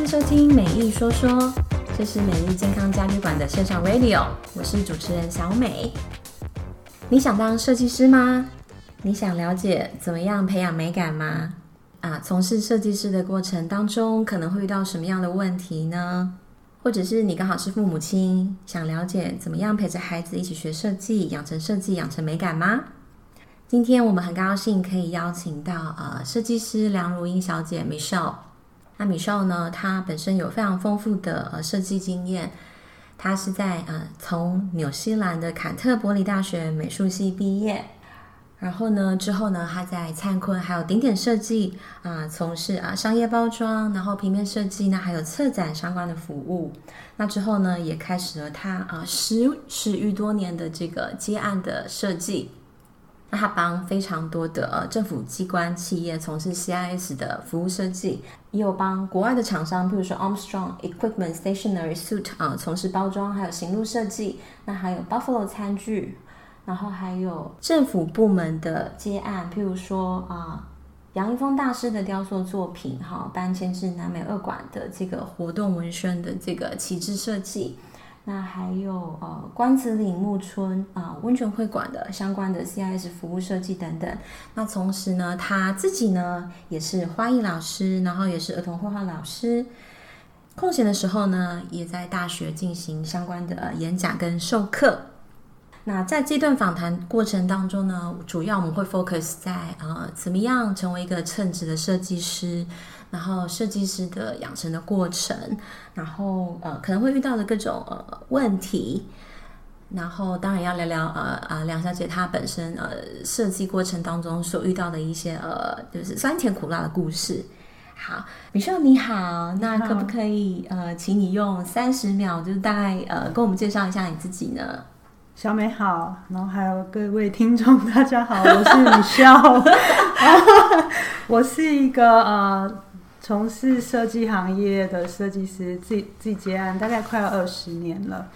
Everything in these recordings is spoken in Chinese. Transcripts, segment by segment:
迎收听美丽说说，这是美丽健康家居馆的线上 radio，我是主持人小美。你想当设计师吗？你想了解怎么样培养美感吗？啊，从事设计师的过程当中，可能会遇到什么样的问题呢？或者是你刚好是父母亲，想了解怎么样陪着孩子一起学设计，养成设计，养成美感吗？今天我们很高兴可以邀请到呃设计师梁如英小姐 Michelle。那 Michelle 呢，他本身有非常丰富的呃设计经验，他是在呃从纽西兰的坎特伯里大学美术系毕业。然后呢，之后呢，他在灿坤还有顶点设计啊、从事啊商业包装，然后平面设计呢，还有策展相关的服务。那之后呢，也开始了他啊十十余多年的这个接案的设计。那他帮非常多的呃政府机关企业从事 CIS 的服务设计，也有帮国外的厂商，譬如说 Armstrong Equipment Stationery Suit 啊、从事包装还有行路设计。那还有 Buffalo 餐具。然后还有政府部门的接案，譬如说啊，杨一峰大师的雕塑作品，哈，搬迁至南美二馆的这个活动文宣的这个旗帜设计，那还有呃关子岭木村啊温泉会馆的相关的 CIS 服务设计等等。那同时呢，他自己呢也是花艺老师，然后也是儿童绘画老师。空闲的时候呢，也在大学进行相关的演讲跟授课。那在这段访谈过程当中呢，主要我们会 focus 在呃怎么样成为一个称职的设计师，然后设计师的养成的过程，然后呃可能会遇到的各种呃问题，然后当然要聊聊呃啊梁小姐她本身呃设计过程当中所遇到的一些呃就是酸甜苦辣的故事。好，Michelle 你好，那可不可以呃请你用三十秒，就是大概呃跟我们介绍一下你自己呢？小美好，然后还有各位听众，大家好，我是米笑 我是一个呃从事设计行业的设计师，自己自己接案，大概快要二十年了。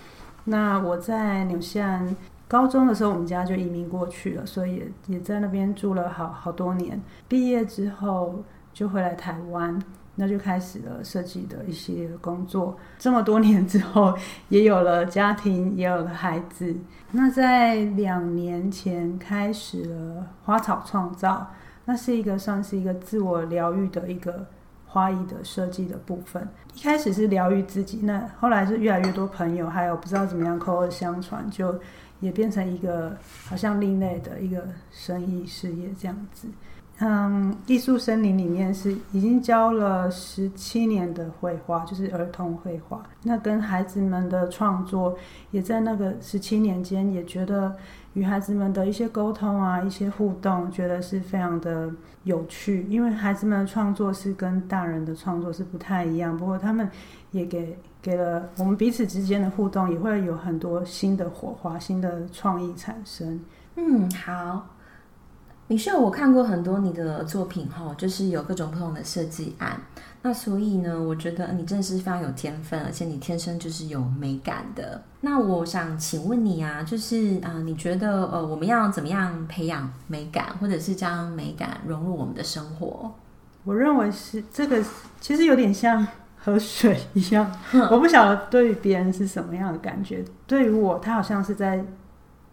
那我在纽西兰高中的时候，我们家就移民过去了，所以也也在那边住了好好多年。毕业之后就回来台湾。那就开始了设计的一些工作。这么多年之后，也有了家庭，也有了孩子。那在两年前开始了花草创造，那是一个算是一个自我疗愈的一个花艺的设计的部分。一开始是疗愈自己，那后来是越来越多朋友，还有不知道怎么样口耳相传，就也变成一个好像另类的一个生意事业这样子。嗯，艺术森林里面是已经教了十七年的绘画，就是儿童绘画。那跟孩子们的创作，也在那个十七年间，也觉得与孩子们的一些沟通啊，一些互动，觉得是非常的有趣。因为孩子们的创作是跟大人的创作是不太一样，不过他们也给给了我们彼此之间的互动，也会有很多新的火花、新的创意产生。嗯，好。Michelle，我看过很多你的作品哈，就是有各种不同的设计案。那所以呢，我觉得你真的是非常有天分，而且你天生就是有美感的。那我想请问你啊，就是啊、呃，你觉得呃，我们要怎么样培养美感，或者是将美感融入我们的生活？我认为是这个，其实有点像喝水一样。我不晓得对于别人是什么样的感觉，对于我，他好像是在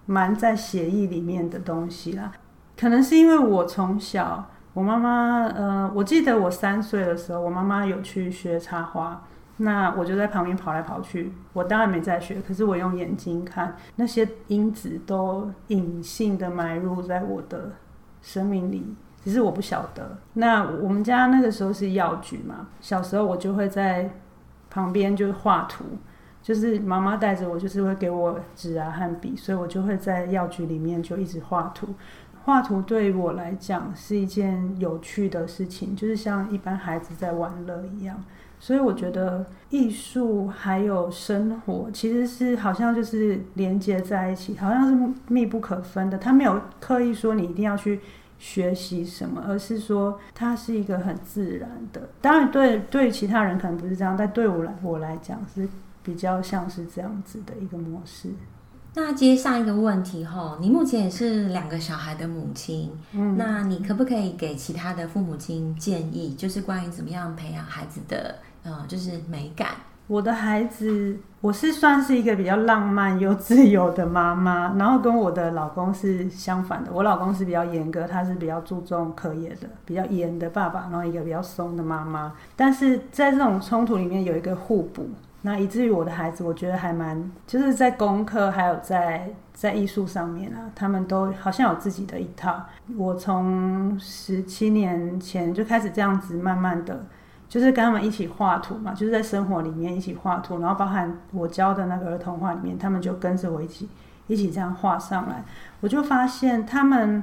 蛮在协议里面的东西啦。可能是因为我从小，我妈妈，呃，我记得我三岁的时候，我妈妈有去学插花，那我就在旁边跑来跑去。我当然没在学，可是我用眼睛看那些因子都隐性的埋入在我的生命里，只是我不晓得。那我们家那个时候是药局嘛，小时候我就会在旁边就是画图，就是妈妈带着我，就是会给我纸啊和笔，所以我就会在药局里面就一直画图。画图对我来讲是一件有趣的事情，就是像一般孩子在玩乐一样。所以我觉得艺术还有生活其实是好像就是连接在一起，好像是密不可分的。他没有刻意说你一定要去学习什么，而是说它是一个很自然的。当然，对对其他人可能不是这样，但对我来我来讲是比较像是这样子的一个模式。那接上一个问题哈，你目前也是两个小孩的母亲，嗯，那你可不可以给其他的父母亲建议，就是关于怎么样培养孩子的呃，就是美感？我的孩子，我是算是一个比较浪漫又自由的妈妈，然后跟我的老公是相反的。我老公是比较严格，他是比较注重课业的，比较严的爸爸，然后一个比较松的妈妈。但是在这种冲突里面有一个互补，那以至于我的孩子，我觉得还蛮，就是在功课还有在在艺术上面啊，他们都好像有自己的一套。我从十七年前就开始这样子，慢慢的。就是跟他们一起画图嘛，就是在生活里面一起画图，然后包含我教的那个儿童画里面，他们就跟着我一起一起这样画上来。我就发现他们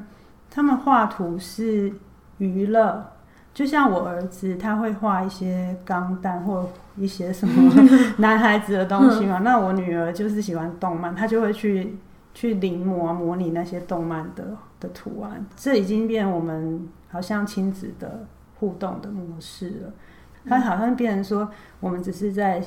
他们画图是娱乐，就像我儿子他会画一些钢弹或一些什么 男孩子的东西嘛，那我女儿就是喜欢动漫，她就会去去临摹模拟那些动漫的的图案。这已经变我们好像亲子的互动的模式了。他好像变成说，我们只是在，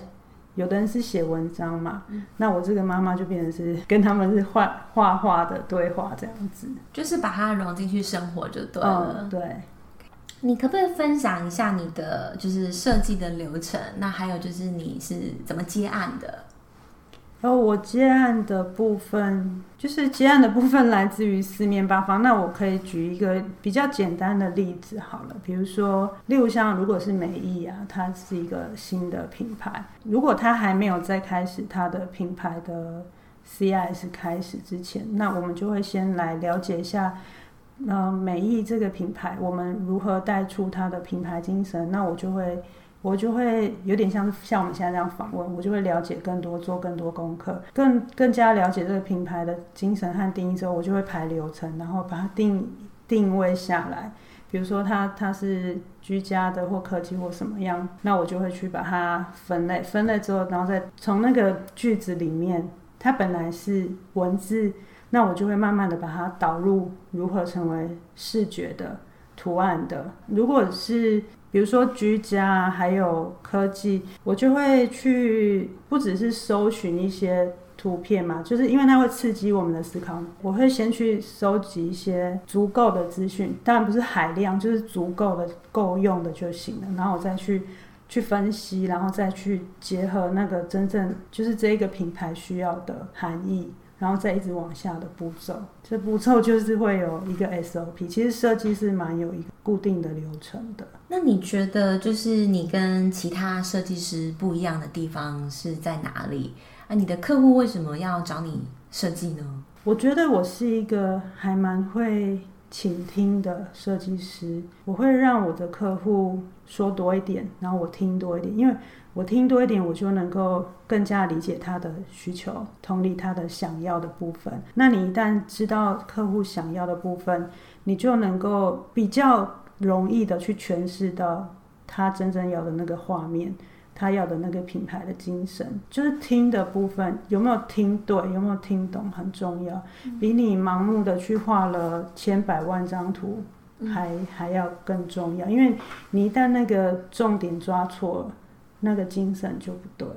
有的人是写文章嘛，嗯、那我这个妈妈就变成是跟他们是画画画的对话这样子，就是把它融进去生活就对了。嗯、对，你可不可以分享一下你的就是设计的流程？那还有就是你是怎么接案的？然后我接案的部分，就是接案的部分来自于四面八方。那我可以举一个比较简单的例子好了，比如说，例如像如果是美意啊，它是一个新的品牌，如果它还没有在开始它的品牌的 CIS 开始之前，那我们就会先来了解一下，呃，美意这个品牌，我们如何带出它的品牌精神。那我就会。我就会有点像像我们现在这样访问，我就会了解更多，做更多功课，更更加了解这个品牌的精神和定义之后，我就会排流程，然后把它定定位下来。比如说它它是居家的或科技或什么样，那我就会去把它分类，分类之后，然后再从那个句子里面，它本来是文字，那我就会慢慢的把它导入如何成为视觉的图案的。如果是比如说居家还有科技，我就会去不只是搜寻一些图片嘛，就是因为它会刺激我们的思考。我会先去收集一些足够的资讯，当然不是海量，就是足够的够用的就行了。然后我再去去分析，然后再去结合那个真正就是这一个品牌需要的含义。然后再一直往下的步骤，这步骤就是会有一个 SOP。其实设计是蛮有一个固定的流程的。那你觉得，就是你跟其他设计师不一样的地方是在哪里？啊，你的客户为什么要找你设计呢？我觉得我是一个还蛮会倾听的设计师，我会让我的客户说多一点，然后我听多一点，因为。我听多一点，我就能够更加理解他的需求，同理他的想要的部分。那你一旦知道客户想要的部分，你就能够比较容易的去诠释到他真正要的那个画面，他要的那个品牌的精神。就是听的部分有没有听对，有没有听懂很重要，比你盲目的去画了千百万张图还还要更重要。因为你一旦那个重点抓错了。那个精神就不对了。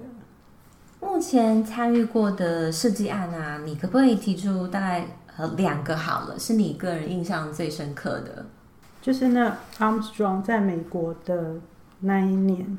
目前参与过的设计案啊，你可不可以提出大概呃两个好了，是你个人印象最深刻的？就是那 Armstrong 在美国的那一年，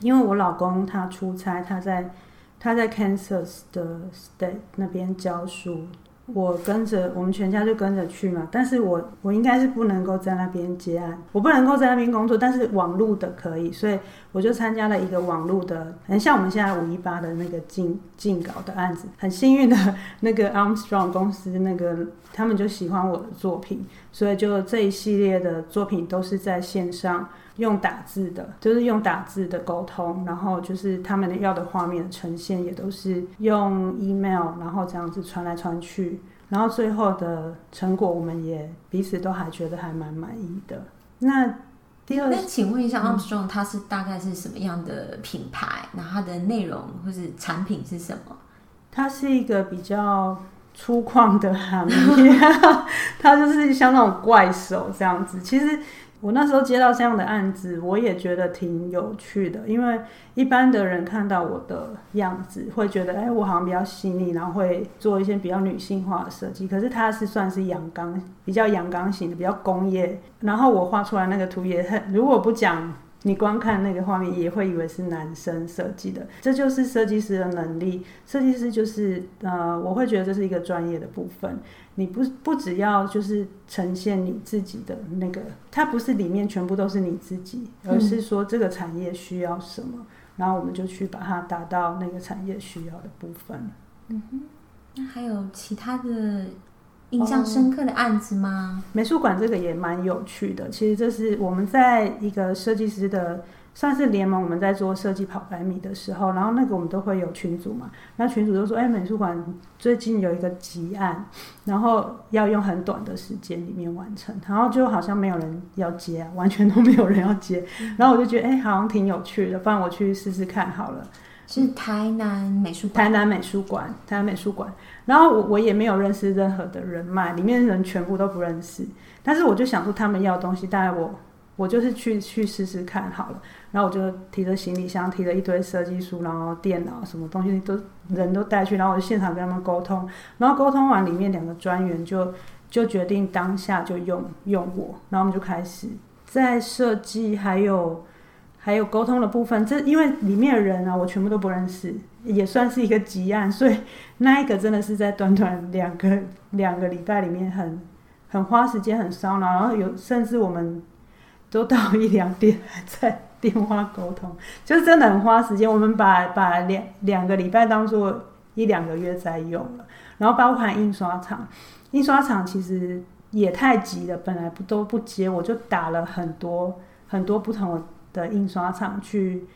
因为我老公他出差，他在他在 Kansas 的 State 那边教书。我跟着我们全家就跟着去嘛，但是我我应该是不能够在那边接案，我不能够在那边工作，但是网路的可以，所以我就参加了一个网路的，很像我们现在五一八的那个进进稿的案子。很幸运的那个 Armstrong 公司那个他们就喜欢我的作品，所以就这一系列的作品都是在线上。用打字的，就是用打字的沟通，然后就是他们要的画面的呈现也都是用 email，然后这样子传来传去，然后最后的成果我们也彼此都还觉得还蛮满意的。那第二，那请问一下，Armstrong 它是大概是什么样的品牌？那它的内容或是产品是什么？它是一个比较粗犷的行业，它就是像那种怪手这样子，其实。我那时候接到这样的案子，我也觉得挺有趣的，因为一般的人看到我的样子，会觉得，哎，我好像比较细腻，然后会做一些比较女性化的设计。可是它是算是阳刚，比较阳刚型的，比较工业。然后我画出来那个图也很，如果不讲你光看那个画面也会以为是男生设计的，这就是设计师的能力。设计师就是呃，我会觉得这是一个专业的部分。你不不只要就是呈现你自己的那个，它不是里面全部都是你自己，而是说这个产业需要什么，然后我们就去把它达到那个产业需要的部分。嗯哼，那还有其他的？印象深刻的案子吗？哦，美术馆这个也蛮有趣的。其实这是我们在一个设计师的算是联盟，我们在做设计跑百米的时候，然后那个我们都会有群组嘛。那群主就说：“哎，美术馆最近有一个急案，然后要用很短的时间里面完成，然后就好像没有人要接，完全都没有人要接。然后我就觉得，哎，好像挺有趣的，不然我去试试看好了。”是台南美术馆，台南美术馆，台南美术馆。然后我我也没有认识任何的人脉，里面人全部都不认识。但是我就想说，他们要东西，大概我我就是去去试试看好了。然后我就提着行李箱，提着一堆设计书，然后电脑什么东西都人都带去，然后我就现场跟他们沟通。然后沟通完，里面两个专员就就决定当下就用用我，然后我们就开始在设计，还有。还有沟通的部分，这因为里面的人啊，我全部都不认识，也算是一个急案，所以那一个真的是在短短两个 两个礼拜里面很很花时间，很烧脑，然后有甚至我们都到一两点还在电话沟通，就是真的很花时间。我们把把两两个礼拜当做一两个月在用了，然后包含印刷厂，印刷厂其实也太急了，本来不都不接，我就打了很多很多不同。的印刷厂去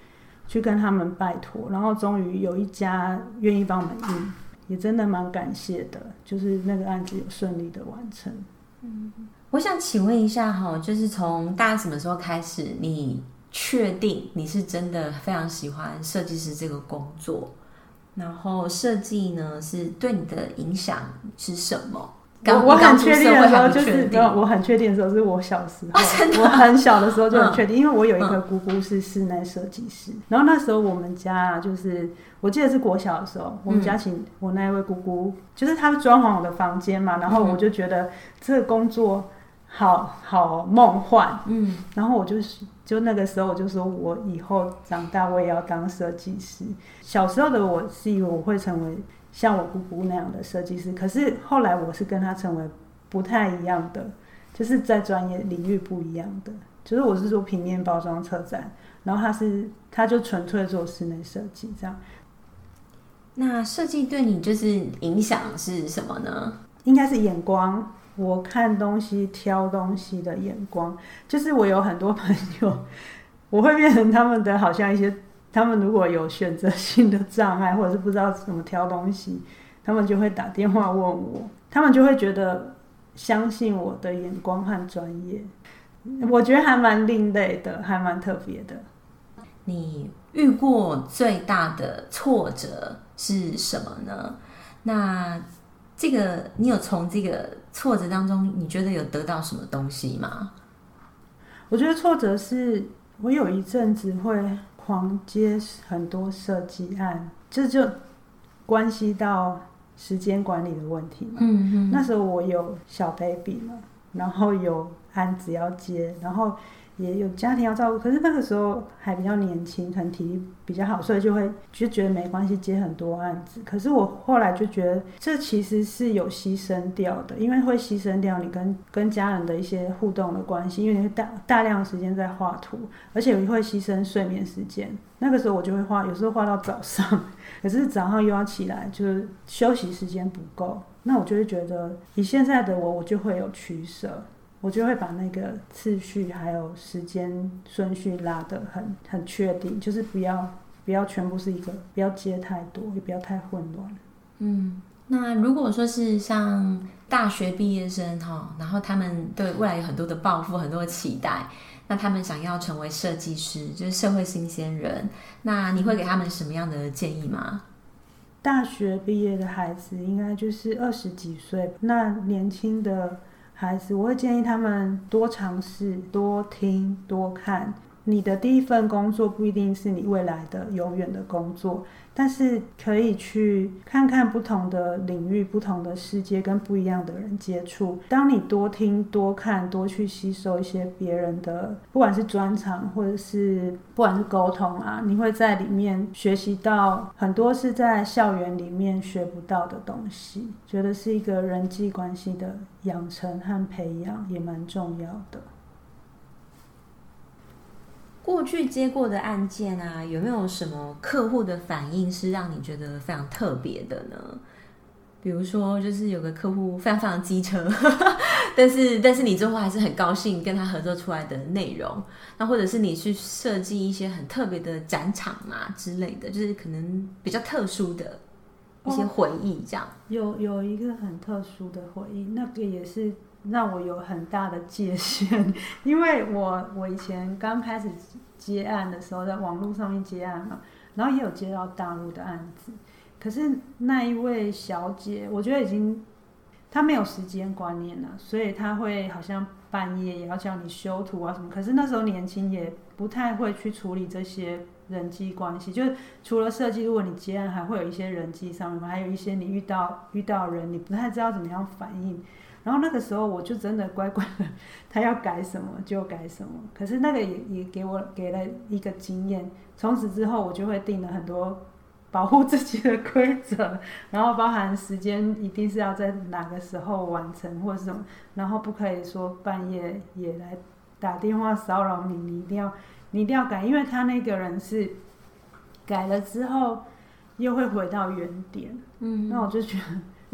去跟他们拜托，然后终于有一家愿意帮我们印，也真的蛮感谢的，就是那个案子有顺利的完成。嗯，我想请问一下哈，就是从大概什么时候开始，你确定你是真的非常喜欢设计师这个工作？然后设计呢，是对你的影响是什么？我我很确定的时候，就是我很确定的时候，是我小时候，我很小的时候就很确定，因为我有一个姑姑是室内设计师，然后那时候我们家就是，我记得是国小的时候，我们家请我那一位姑姑，就是她装潢我的房间嘛，然后我就觉得这个工作好好梦幻，嗯，然后我就是就那个时候我就说我以后长大我也要当设计师，小时候的我是以为我会成为。像我姑姑那样的设计师，可是后来我是跟他成为不太一样的，就是在专业领域不一样的。就是我是做平面包装策展，然后他是他就纯粹做室内设计这样。那设计对你就是影响是什么呢？应该是眼光，我看东西、挑东西的眼光。就是我有很多朋友，我会变成他们的好像一些。他们如果有选择性的障碍，或者是不知道怎么挑东西，他们就会打电话问我，他们就会觉得相信我的眼光和专业，我觉得还蛮另类的，还蛮特别的。你遇过最大的挫折是什么呢？那这个你有从这个挫折当中，你觉得有得到什么东西吗？我觉得挫折是我有一阵子会。狂接很多设计案，这就关系到时间管理的问题嘛。嗯嗯。那时候我有小 baby 嘛，然后有案子要接，然后。也有家庭要照顾，可是那个时候还比较年轻，可能体力比较好，所以就会就觉得没关系，接很多案子。可是我后来就觉得，这其实是有牺牲掉的，因为会牺牲掉你跟跟家人的一些互动的关系，因为你会大大量时间在画图，而且也会牺牲睡眠时间。那个时候我就会画，有时候画到早上，可是早上又要起来，就是休息时间不够。那我就会觉得，以现在的我，我就会有取舍。我就会把那个次序还有时间顺序拉得很很确定，就是不要不要全部是一个，不要接太多，也不要太混乱。嗯，那如果说是像大学毕业生哈，然后他们对未来有很多的抱负，很多的期待，那他们想要成为设计师，就是社会新鲜人，那你会给他们什么样的建议吗？大学毕业的孩子应该就是二十几岁，那年轻的。孩子，我会建议他们多尝试、多听、多看，你的第一份工作不一定是你未来的永远的工作，但是可以去看看不同的领域、不同的世界跟不一样的人接触。当你多听、多看、多去吸收一些别人的，不管是专长或者是不管是沟通啊，你会在里面学习到很多是在校园里面学不到的东西。觉得是一个人际关系的养成和培养也蛮重要的。过去接过的案件啊，有没有什么客户的反应是让你觉得非常特别的呢？比如说，就是有个客户非常非常机车，但是但是你最后还是很高兴跟他合作出来的内容。那或者是你去设计一些很特别的展场啊之类的，就是可能比较特殊的一些回忆，这样。哦，有有一个很特殊的回忆，那个也是。让我有很大的界限，因为我我以前刚开始接案的时候，在网络上面接案嘛，然后也有接到大陆的案子，可是那一位小姐，我觉得已经她没有时间观念了，所以她会好像半夜也要叫你修图啊什么，可是那时候年轻也不太会去处理这些人际关系，就是除了设计，如果你接案还会有一些人际上面，还有一些你遇到遇到人，你不太知道怎么样反应。然后那个时候我就真的乖乖的，他要改什么就改什么。可是那个也也给我给了一个经验，从此之后我就会定了很多保护自己的规则，然后包含时间一定是要在哪个时候完成或者什么，然后不可以说半夜也来打电话骚扰你，你一定要你一定要改，因为他那个人是改了之后又会回到原点。嗯，那我就觉得。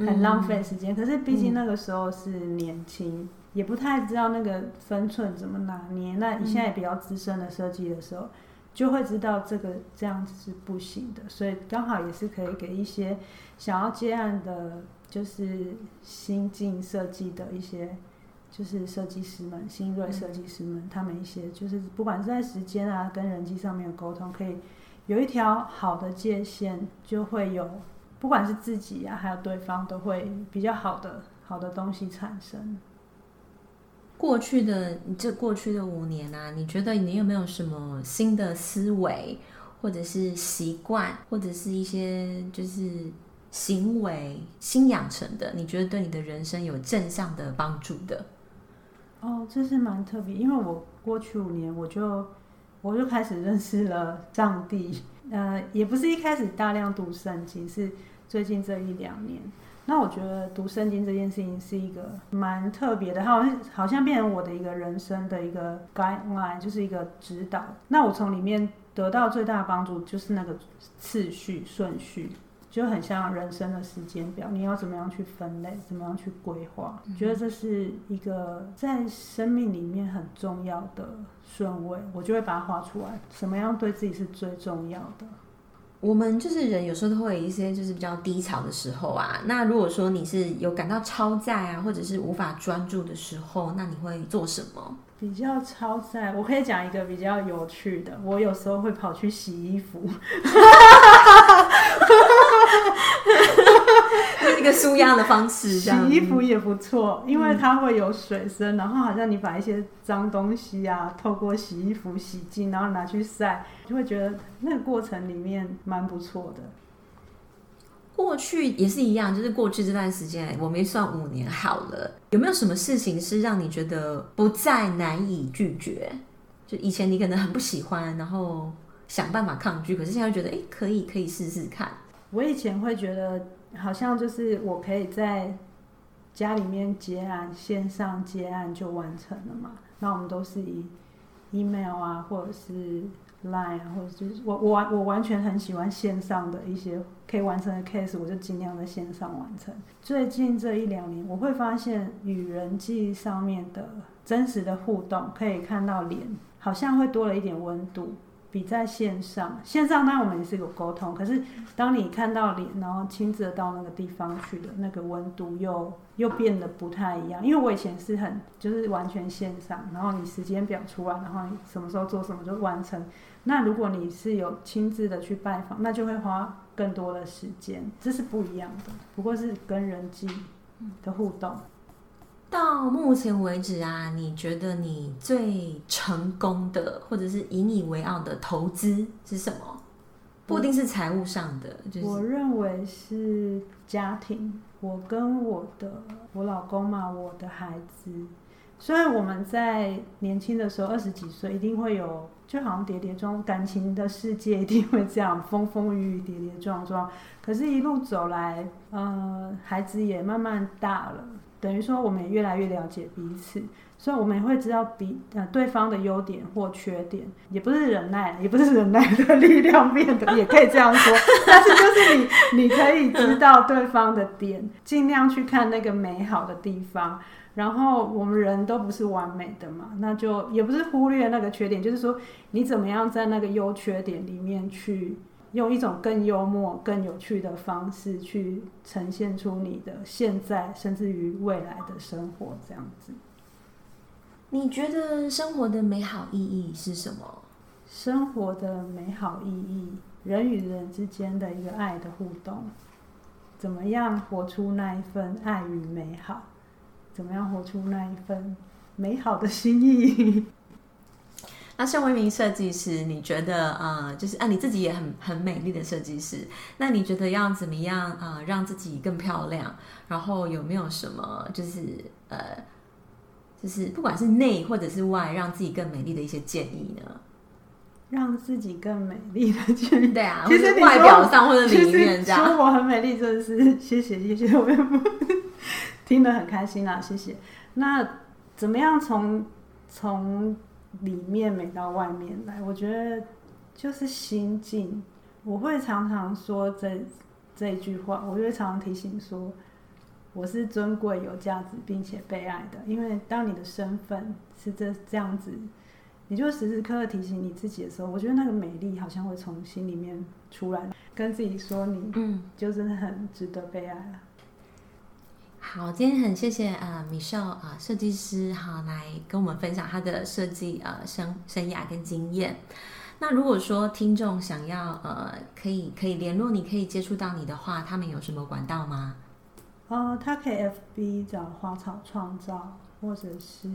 很浪费时间，可是毕竟那个时候是年轻，嗯、也不太知道那个分寸怎么拿捏。那你现在也比较资深的设计的时候，就会知道这个这样子是不行的。所以刚好也是可以给一些想要接案的，就是新进设计的一些，就是设计师们、新锐设计师们，他们一些就是不管是在时间啊跟人际上面的沟通，可以有一条好的界限，就会有。不管是自己呀、啊，还有对方，都会比较好的好的东西产生。过去的这过去的五年啊，你觉得你有没有什么新的思维，或者是习惯，或者是一些就是行为新养成的？你觉得对你的人生有正向的帮助的？哦，这是蛮特别，因为我过去五年，我就我就开始认识了上帝。呃，也不是一开始大量读圣经，是。最近这一两年，那我觉得读圣经这件事情是一个蛮特别的，它好像好像变成我的一个人生的一个 guideline，就是一个指导。那我从里面得到最大的帮助就是那个次序顺序，就很像人生的时间表，你要怎么样去分类，怎么样去规划。我、嗯、觉得这是一个在生命里面很重要的顺位，我就会把它画出来，什么样对自己是最重要的。我们就是人，有时候都会有一些就是比较低潮的时候啊。那如果说你是有感到超载啊，或者是无法专注的时候，那你会做什么？比较超载，我可以讲一个比较有趣的。我有时候会跑去洗衣服。一个舒压的方式，洗衣服也不错，因为它会有水声，嗯、然后好像你把一些脏东西啊，透过洗衣服洗净，然后拿去晒，就会觉得那个过程里面蛮不错的。过去也是一样，就是过去这段时间，我没算五年好了，有没有什么事情是让你觉得不再难以拒绝？就以前你可能很不喜欢，然后想办法抗拒，可是现在觉得，哎，可以，可以试试看。我以前会觉得。好像就是我可以在家里面接案，线上接案就完成了嘛。那我们都是以 email 啊，或者是 line 啊，或者就是我我完我完全很喜欢线上的一些可以完成的 case，我就尽量在线上完成。最近这一两年，我会发现与人际上面的真实的互动，可以看到脸，好像会多了一点温度。比在线上，线上当然我们也是有沟通，可是当你看到脸，然后亲自到那个地方去的那个温度又又变得不太一样。因为我以前是很就是完全线上，然后你时间表出来，然后你什么时候做什么就完成。那如果你是有亲自的去拜访，那就会花更多的时间，这是不一样的。不过是跟人际的互动。到目前为止啊，你觉得你最成功的，或者是引以为傲的投资是什么？不一定是财务上的，我认为是家庭。我跟我的我老公嘛，我的孩子。虽然我们在年轻的时候，二十几岁，一定会有，就好像跌跌撞，感情的世界一定会这样风风雨雨、跌跌撞撞。可是，一路走来，呃，孩子也慢慢大了，等于说，我们也越来越了解彼此，所以我们也会知道彼呃对方的优点或缺点，也不是忍耐，也不是忍耐的力量变的，也可以这样说。但是，就是你你可以知道对方的点，尽量去看那个美好的地方。然后我们人都不是完美的嘛，那就也不是忽略那个缺点，就是说你怎么样在那个优缺点里面去用一种更幽默、更有趣的方式去呈现出你的现在，甚至于未来的生活这样子。你觉得生活的美好意义是什么？生活的美好意义，人与人之间的一个爱的互动，怎么样活出那一份爱与美好？怎么样活出那一份美好的心意？那身为一名设计师，你觉得呃，就是啊，你自己也很很美丽的设计师，那你觉得要怎么样啊、呃，让自己更漂亮？然后有没有什么就是呃，就是不管是内或者是外，让自己更美丽的一些建议呢？让自己更美丽的建议，对啊，其实外表上或者里面这样，说我很美丽，真的是谢谢谢谢，我。听得很开心啊，谢谢。那怎么样从从里面美到外面来？我觉得就是心境。我会常常说这这一句话，我就会常常提醒说，我是尊贵、有价值并且被爱的。因为当你的身份是这这样子，你就时时刻刻提醒你自己的时候，我觉得那个美丽好像会从心里面出来，跟自己说你，嗯，就真的很值得被爱了。好，今天很谢谢呃，Michelle 啊、呃，设计师哈，来跟我们分享他的设计呃生生涯跟经验。那如果说听众想要呃，可以可以联络你，可以接触到你的话，他们有什么管道吗？呃，他可以 FB 找花草创造，或者是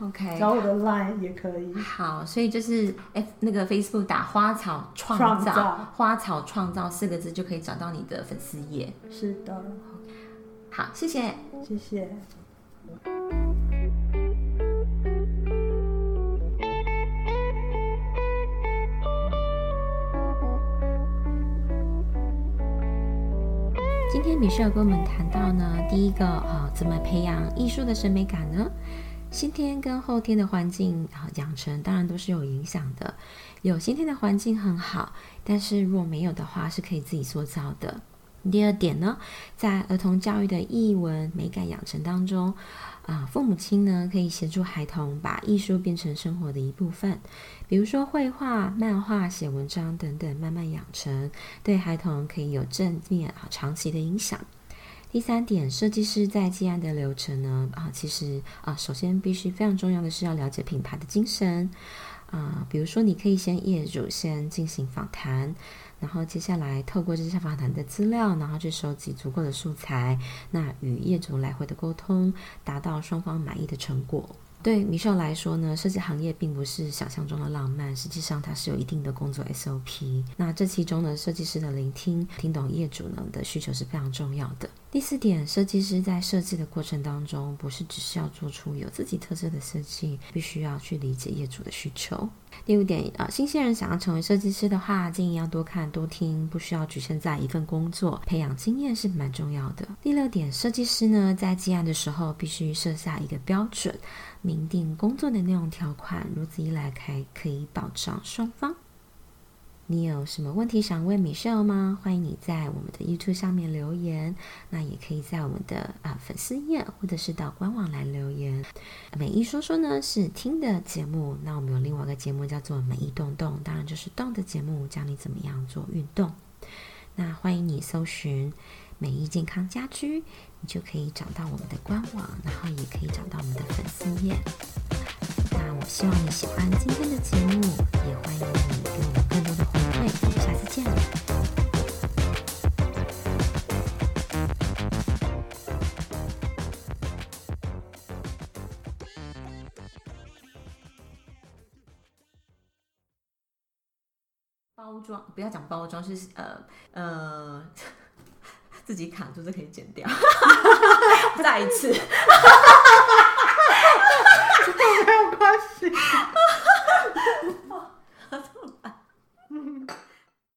OK 找我的 Line 也可以。好，所以就是 F 那个 Facebook 打花草创造，创造花草创造四个字就可以找到你的粉丝页。是的。好，谢谢，谢谢。今天 Michelle 跟我们谈到呢，第一个啊，怎么培养艺术的审美感呢？先天跟后天的环境啊养成，当然都是有影响的。有先天的环境很好，但是如果没有的话，是可以自己塑造的。第二点呢，在儿童教育的艺文美感养成当中，啊，父母亲呢可以协助孩童把艺术变成生活的一部分，比如说绘画、漫画、写文章等等，慢慢养成，对孩童可以有正面啊长期的影响。第三点，设计师在接案的流程呢，啊，其实啊，首先必须非常重要的是要了解品牌的精神，啊，比如说你可以先业主先进行访谈。然后接下来透过这些访谈的资料，然后去收集足够的素材，那与业主来回的沟通，达到双方满意的成果。对米少来说呢，设计行业并不是想象中的浪漫，实际上它是有一定的工作 SOP。那这其中呢，设计师的聆听、听懂业主呢的需求是非常重要的。第四点，设计师在设计的过程当中，不是只是要做出有自己特色的设计，必须要去理解业主的需求。第五点，呃，新鲜人想要成为设计师的话，建议要多看多听，不需要局限在一份工作，培养经验是蛮重要的。第六点，设计师呢在接案的时候，必须设下一个标准。明定工作的内容条款，如此一来，才可以保障双方。你有什么问题想问 Michelle 吗？欢迎你在我们的 YouTube 上面留言，那也可以在我们的啊、粉丝页或者是到官网来留言。美一说说呢是听的节目，那我们有另外一个节目叫做美意动动，当然就是动的节目，教你怎么样做运动。那欢迎你搜寻。美意健康家居，你就可以找到我们的官网，然后也可以找到我们的粉丝页。希望你喜欢今天的节目也欢迎你给我更多的回馈。我们下次见。包装不要讲包装是呃呃 自己卡住就可以剪掉。再一次。 아쉽습 니.